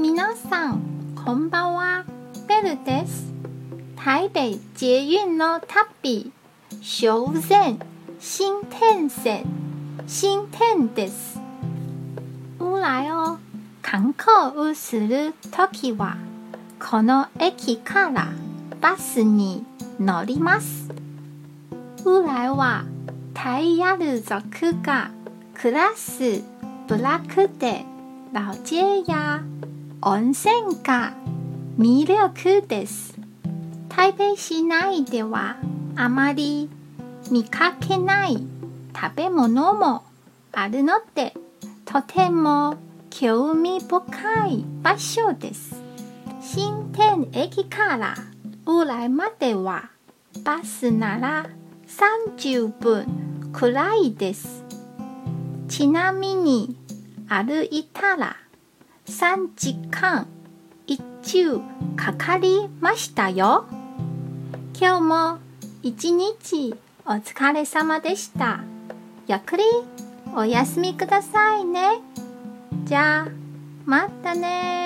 皆さん、こんばんは。ベルです。台北捷運の旅、修善新天線、新天です。未来を観光をするときは、この駅からバスに乗ります。未来はタイヤル族が暮らすブラックで老街や温泉が魅力です。台北市内ではあまり見かけない食べ物もあるのでとても興味深い場所です。新天駅から烏来まではバスなら30分くらいです。ちなみに歩いたら3時間一中かかりましたよ。今日も一日お疲れ様でした。ゆっくりお休みくださいね。じゃあ、またね